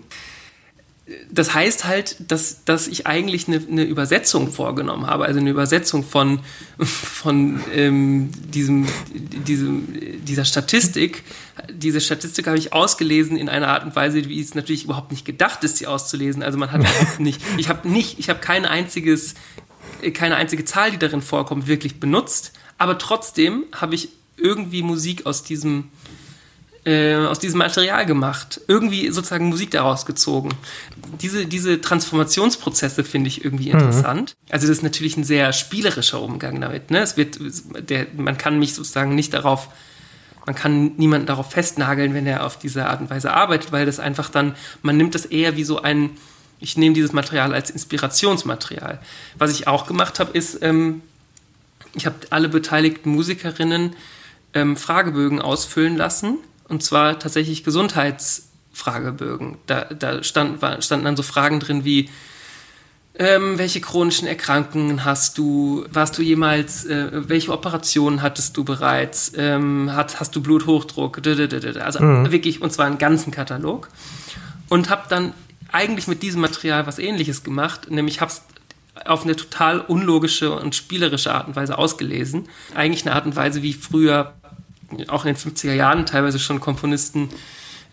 Speaker 3: Das heißt halt, dass, dass ich eigentlich eine, eine Übersetzung vorgenommen habe, also eine Übersetzung von, von ähm, diesem, diesem, dieser Statistik. Diese Statistik habe ich ausgelesen in einer Art und Weise, wie es natürlich überhaupt nicht gedacht ist, sie auszulesen. Also man hat nicht, ich habe nicht, ich habe kein einziges, keine einzige Zahl, die darin vorkommt, wirklich benutzt aber trotzdem habe ich irgendwie Musik aus diesem, äh, aus diesem Material gemacht. Irgendwie sozusagen Musik daraus gezogen. Diese, diese Transformationsprozesse finde ich irgendwie mhm. interessant. Mhm. Also das ist natürlich ein sehr spielerischer Umgang damit. Ne? Es wird, der, man kann mich sozusagen nicht darauf man kann niemanden darauf festnageln, wenn er auf diese Art und Weise arbeitet, weil das einfach dann, man nimmt das eher wie so ein, ich nehme dieses Material als Inspirationsmaterial. Was ich auch gemacht habe, ist, ähm, ich habe alle beteiligten Musikerinnen ähm, Fragebögen ausfüllen lassen. Und zwar tatsächlich Gesundheitsfragebögen. Da, da stand, war, standen dann so Fragen drin wie, ähm, welche chronischen Erkrankungen hast du? Warst du jemals, äh, welche Operationen hattest du bereits? Ähm, hat, hast du Bluthochdruck? Also mhm. wirklich, und zwar einen ganzen Katalog. Und habe dann eigentlich mit diesem Material was ähnliches gemacht, nämlich habe es auf eine total unlogische und spielerische Art und Weise ausgelesen. Eigentlich eine Art und Weise, wie früher, auch in den 50er Jahren teilweise schon Komponisten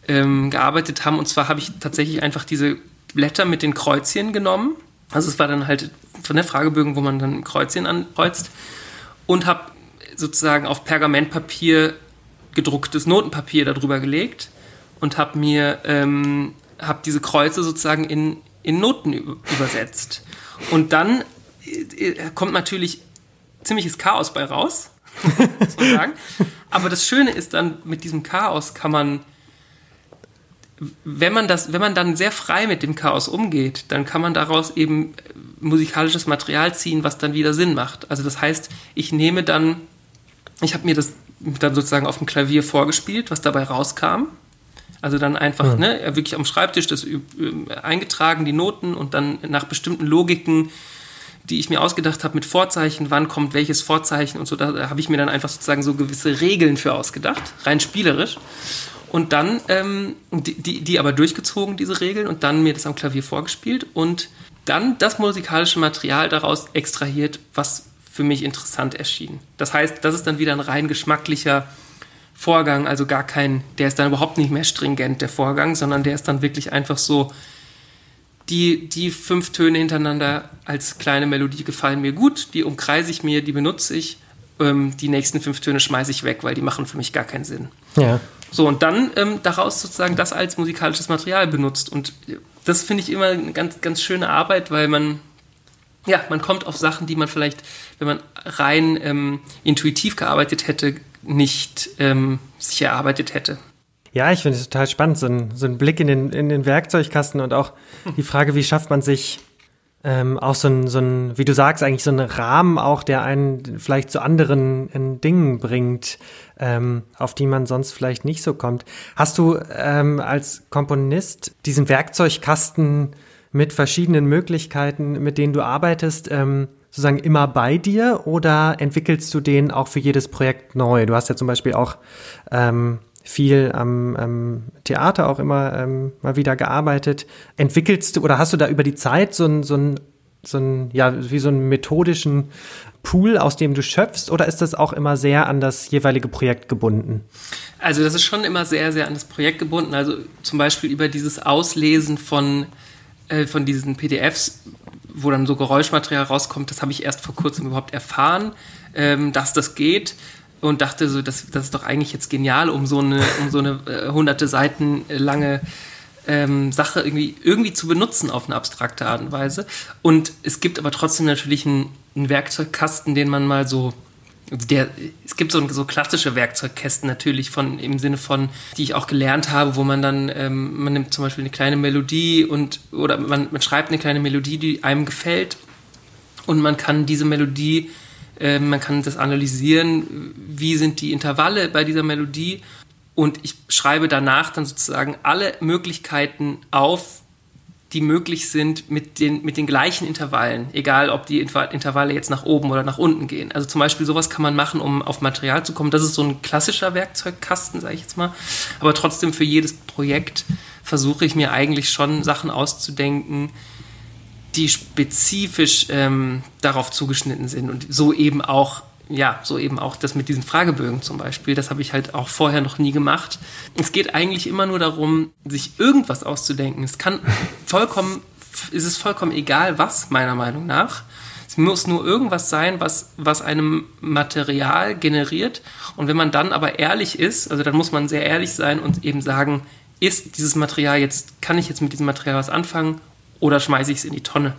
Speaker 3: ähm, gearbeitet haben. Und zwar habe ich tatsächlich einfach diese Blätter mit den Kreuzchen genommen. Also es war dann halt von der Fragebögen, wo man dann Kreuzchen ankreuzt. Und habe sozusagen auf Pergamentpapier gedrucktes Notenpapier darüber gelegt und habe mir ähm, hab diese Kreuze sozusagen in, in Noten übersetzt. Und dann äh, kommt natürlich ziemliches Chaos bei raus, muss man sagen. Aber das Schöne ist dann, mit diesem Chaos kann man, wenn man das, wenn man dann sehr frei mit dem Chaos umgeht, dann kann man daraus eben musikalisches Material ziehen, was dann wieder Sinn macht. Also das heißt, ich nehme dann, ich habe mir das dann sozusagen auf dem Klavier vorgespielt, was dabei rauskam. Also dann einfach ja. ne, wirklich am Schreibtisch das eingetragen, die Noten und dann nach bestimmten Logiken, die ich mir ausgedacht habe mit Vorzeichen, wann kommt welches Vorzeichen und so, da habe ich mir dann einfach sozusagen so gewisse Regeln für ausgedacht, rein spielerisch. Und dann, ähm, die, die, die aber durchgezogen, diese Regeln, und dann mir das am Klavier vorgespielt und dann das musikalische Material daraus extrahiert, was für mich interessant erschien. Das heißt, das ist dann wieder ein rein geschmacklicher Vorgang, also gar kein, der ist dann überhaupt nicht mehr stringent, der Vorgang, sondern der ist dann wirklich einfach so, die, die fünf Töne hintereinander als kleine Melodie gefallen mir gut, die umkreise ich mir, die benutze ich, ähm, die nächsten fünf Töne schmeiße ich weg, weil die machen für mich gar keinen Sinn.
Speaker 1: Ja.
Speaker 3: So, und dann ähm, daraus sozusagen das als musikalisches Material benutzt. Und das finde ich immer eine ganz, ganz schöne Arbeit, weil man, ja, man kommt auf Sachen, die man vielleicht, wenn man rein ähm, intuitiv gearbeitet hätte, nicht ähm, sich erarbeitet hätte.
Speaker 1: Ja, ich finde es total spannend, so ein, so ein Blick in den, in den Werkzeugkasten und auch die Frage, wie schafft man sich ähm, auch so ein, so ein, wie du sagst, eigentlich so einen Rahmen auch, der einen vielleicht zu anderen Dingen bringt, ähm, auf die man sonst vielleicht nicht so kommt. Hast du ähm, als Komponist diesen Werkzeugkasten mit verschiedenen Möglichkeiten, mit denen du arbeitest, ähm, sozusagen immer bei dir oder entwickelst du den auch für jedes Projekt neu? Du hast ja zum Beispiel auch ähm, viel am ähm, Theater auch immer ähm, mal wieder gearbeitet. Entwickelst du oder hast du da über die Zeit so ein, so ein, so ein, ja, wie so einen methodischen Pool, aus dem du schöpfst, oder ist das auch immer sehr an das jeweilige Projekt gebunden?
Speaker 3: Also das ist schon immer sehr, sehr an das Projekt gebunden. Also zum Beispiel über dieses Auslesen von, äh, von diesen PDFs, wo dann so Geräuschmaterial rauskommt, das habe ich erst vor kurzem überhaupt erfahren, ähm, dass das geht und dachte so, das, das ist doch eigentlich jetzt genial, um so eine, um so eine äh, hunderte Seiten lange ähm, Sache irgendwie, irgendwie zu benutzen auf eine abstrakte Art und Weise. Und es gibt aber trotzdem natürlich einen, einen Werkzeugkasten, den man mal so der, es gibt so, so klassische Werkzeugkästen natürlich von im Sinne von, die ich auch gelernt habe, wo man dann, ähm, man nimmt zum Beispiel eine kleine Melodie und oder man, man schreibt eine kleine Melodie, die einem gefällt und man kann diese Melodie äh, man kann das analysieren, wie sind die Intervalle bei dieser Melodie und ich schreibe danach dann sozusagen alle Möglichkeiten auf, die möglich sind mit den, mit den gleichen Intervallen, egal ob die Intervalle jetzt nach oben oder nach unten gehen. Also zum Beispiel sowas kann man machen, um auf Material zu kommen. Das ist so ein klassischer Werkzeugkasten, sage ich jetzt mal. Aber trotzdem für jedes Projekt versuche ich mir eigentlich schon Sachen auszudenken, die spezifisch ähm, darauf zugeschnitten sind und so eben auch ja, so eben auch das mit diesen Fragebögen zum Beispiel, das habe ich halt auch vorher noch nie gemacht. Es geht eigentlich immer nur darum, sich irgendwas auszudenken. Es kann vollkommen, ist es vollkommen egal, was, meiner Meinung nach. Es muss nur irgendwas sein, was, was einem Material generiert. Und wenn man dann aber ehrlich ist, also dann muss man sehr ehrlich sein und eben sagen, ist dieses Material jetzt, kann ich jetzt mit diesem Material was anfangen oder schmeiße ich es in die Tonne.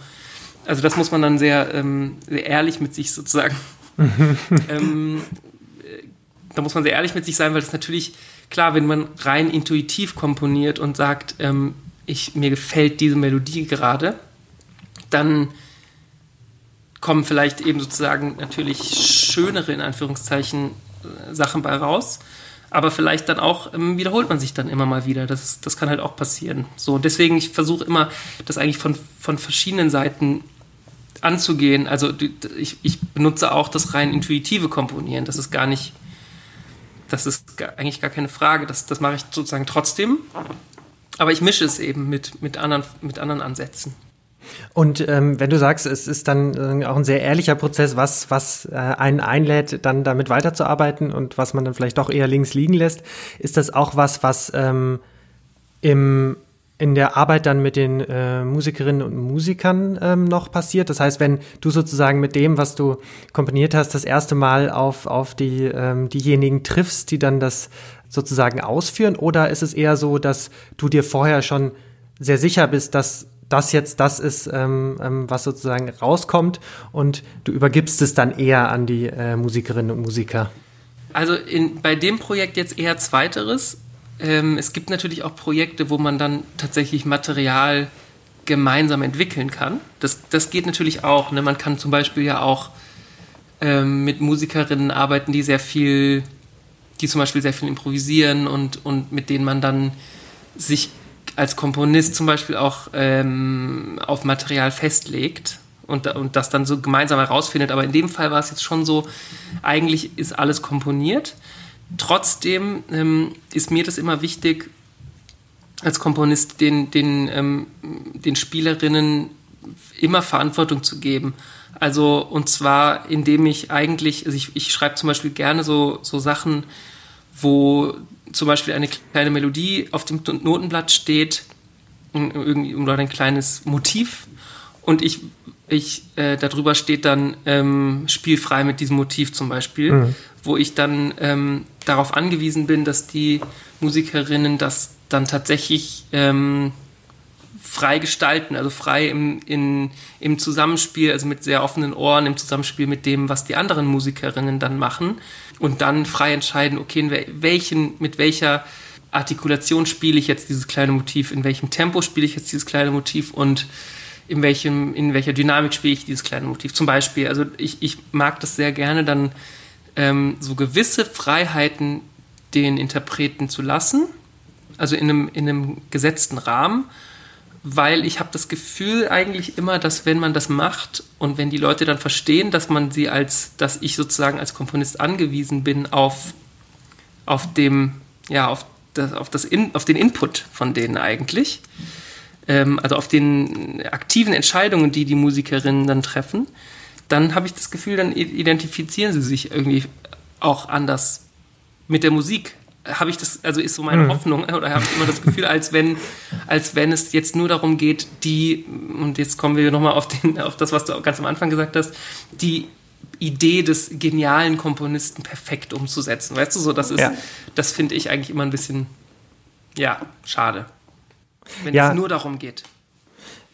Speaker 3: Also das muss man dann sehr, ähm, sehr ehrlich mit sich sozusagen. ähm, äh, da muss man sehr ehrlich mit sich sein, weil das natürlich, klar, wenn man rein intuitiv komponiert und sagt, ähm, ich, mir gefällt diese Melodie gerade, dann kommen vielleicht eben sozusagen natürlich schönere, in Anführungszeichen, äh, Sachen bei raus aber vielleicht dann auch ähm, wiederholt man sich dann immer mal wieder. Das, das kann halt auch passieren. So, deswegen, ich versuche immer, das eigentlich von, von verschiedenen Seiten anzugehen. Also ich, ich benutze auch das rein intuitive Komponieren. Das ist gar nicht, das ist eigentlich gar keine Frage. Das, das mache ich sozusagen trotzdem. Aber ich mische es eben mit, mit, anderen, mit anderen Ansätzen.
Speaker 1: Und ähm, wenn du sagst, es ist dann äh, auch ein sehr ehrlicher Prozess, was, was äh, einen einlädt, dann damit weiterzuarbeiten und was man dann vielleicht doch eher links liegen lässt, ist das auch was, was ähm, im in der Arbeit dann mit den äh, Musikerinnen und Musikern ähm, noch passiert. Das heißt, wenn du sozusagen mit dem, was du komponiert hast, das erste Mal auf, auf die, ähm, diejenigen triffst, die dann das sozusagen ausführen, oder ist es eher so, dass du dir vorher schon sehr sicher bist, dass das jetzt das ist, ähm, ähm, was sozusagen rauskommt und du übergibst es dann eher an die äh, Musikerinnen und Musiker?
Speaker 3: Also in, bei dem Projekt jetzt eher zweiteres. Ähm, es gibt natürlich auch Projekte, wo man dann tatsächlich Material gemeinsam entwickeln kann. Das, das geht natürlich auch. Ne? Man kann zum Beispiel ja auch ähm, mit Musikerinnen arbeiten, die sehr viel, die zum Beispiel sehr viel improvisieren und, und mit denen man dann sich als Komponist zum Beispiel auch ähm, auf Material festlegt und, und das dann so gemeinsam herausfindet. Aber in dem Fall war es jetzt schon so, eigentlich ist alles komponiert. Trotzdem ähm, ist mir das immer wichtig, als Komponist den, den, ähm, den Spielerinnen immer Verantwortung zu geben. Also, und zwar, indem ich eigentlich, also ich, ich schreibe zum Beispiel gerne so, so Sachen, wo zum Beispiel eine kleine Melodie auf dem Notenblatt steht irgendwie, oder ein kleines Motiv und ich ich äh, darüber steht dann ähm, spielfrei mit diesem Motiv zum Beispiel, mhm. wo ich dann ähm, darauf angewiesen bin, dass die Musikerinnen das dann tatsächlich ähm, frei gestalten, also frei im, in, im Zusammenspiel, also mit sehr offenen Ohren, im Zusammenspiel mit dem, was die anderen Musikerinnen dann machen und dann frei entscheiden, okay, in welchen, mit welcher Artikulation spiele ich jetzt dieses kleine Motiv, in welchem Tempo spiele ich jetzt dieses kleine Motiv und in, welchem, in welcher Dynamik spiele ich dieses kleine Motiv. Zum Beispiel, also ich, ich mag das sehr gerne, dann ähm, so gewisse Freiheiten den Interpreten zu lassen, also in einem, in einem gesetzten Rahmen, weil ich habe das Gefühl eigentlich immer, dass wenn man das macht und wenn die Leute dann verstehen, dass man sie als, dass ich sozusagen als Komponist angewiesen bin auf, auf dem, ja, auf das, auf, das in, auf den Input von denen eigentlich, ähm, also auf den aktiven Entscheidungen, die die Musikerinnen dann treffen, dann habe ich das Gefühl, dann identifizieren sie sich irgendwie auch anders mit der Musik. Habe ich das, also ist so meine mhm. Hoffnung, oder habe ich immer das Gefühl, als wenn, als wenn es jetzt nur darum geht, die, und jetzt kommen wir nochmal auf, auf das, was du ganz am Anfang gesagt hast, die Idee des genialen Komponisten perfekt umzusetzen. Weißt du, so das ist, ja. das finde ich eigentlich immer ein bisschen, ja, schade. Wenn ja. es nur darum geht.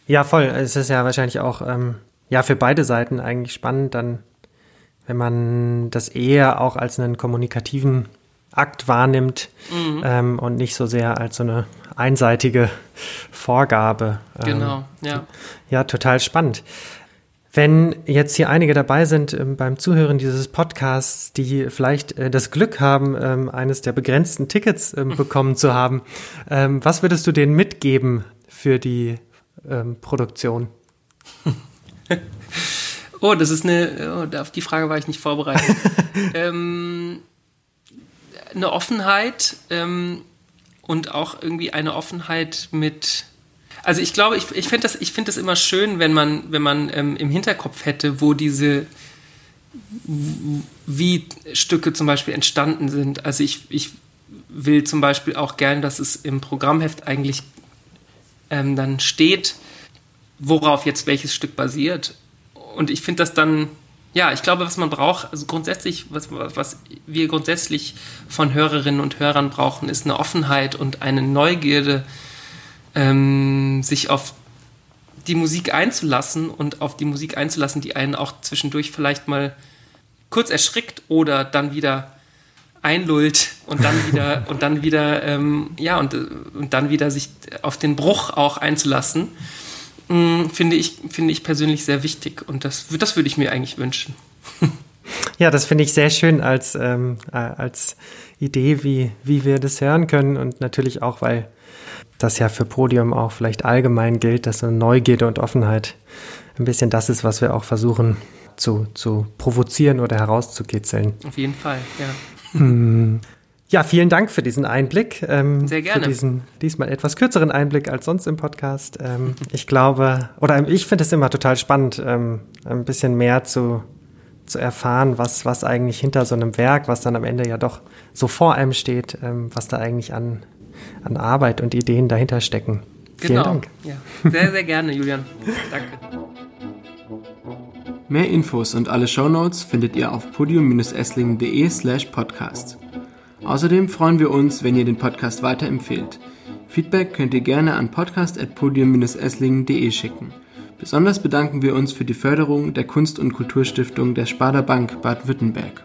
Speaker 1: Ja, voll. Es ist ja wahrscheinlich auch, ähm, ja, für beide Seiten eigentlich spannend, dann, wenn man das eher auch als einen kommunikativen Akt wahrnimmt mhm. ähm, und nicht so sehr als so eine einseitige Vorgabe.
Speaker 3: Ähm, genau, ja.
Speaker 1: Ja, total spannend. Wenn jetzt hier einige dabei sind ähm, beim Zuhören dieses Podcasts, die vielleicht äh, das Glück haben, ähm, eines der begrenzten Tickets ähm, bekommen zu haben, ähm, was würdest du denen mitgeben für die ähm, Produktion?
Speaker 3: oh, das ist eine, oh, auf die Frage war ich nicht vorbereitet. Ähm, eine Offenheit und auch irgendwie eine Offenheit mit also ich glaube, ich, ich finde das, find das immer schön, wenn man, wenn man ähm, im Hinterkopf hätte, wo diese, wie Stücke zum Beispiel entstanden sind. Also ich, ich will zum Beispiel auch gern, dass es im Programmheft eigentlich ähm, dann steht, worauf jetzt welches Stück basiert. Und ich finde das dann, ja, ich glaube, was man braucht, also grundsätzlich, was, was wir grundsätzlich von Hörerinnen und Hörern brauchen, ist eine Offenheit und eine Neugierde ähm, sich auf die Musik einzulassen und auf die Musik einzulassen, die einen auch zwischendurch vielleicht mal kurz erschrickt oder dann wieder einlullt und dann wieder und dann wieder ähm, ja und, und dann wieder sich auf den Bruch auch einzulassen, mh, mm, finde ich finde ich persönlich sehr wichtig und das das würde ich mir eigentlich wünschen.
Speaker 1: Ja, das finde ich sehr schön als ähm, äh, als Idee, wie wie wir das hören können und natürlich auch, weil das ja für Podium auch vielleicht allgemein gilt, dass so Neugierde und Offenheit ein bisschen das ist, was wir auch versuchen zu, zu provozieren oder herauszukitzeln.
Speaker 3: Auf jeden Fall, ja.
Speaker 1: Hm. Ja, vielen Dank für diesen Einblick.
Speaker 3: Ähm, Sehr gerne.
Speaker 1: Für diesen diesmal etwas kürzeren Einblick als sonst im Podcast. Ähm, ich glaube, oder ich finde es immer total spannend, ähm, ein bisschen mehr zu, zu erfahren, was, was eigentlich hinter so einem Werk, was dann am Ende ja doch so vor einem steht, ähm, was da eigentlich an, an Arbeit und Ideen dahinter stecken. Vielen genau. Dank.
Speaker 3: Ja. Sehr, sehr gerne, Julian. Danke.
Speaker 4: Mehr Infos und alle Shownotes findet ihr auf podium-esslingen.de slash podcast. Außerdem freuen wir uns, wenn ihr den Podcast weiterempfehlt. Feedback könnt ihr gerne an podcast.podium-esslingen.de schicken. Besonders bedanken wir uns für die Förderung der Kunst- und Kulturstiftung der Sparda Bank Baden-Württemberg.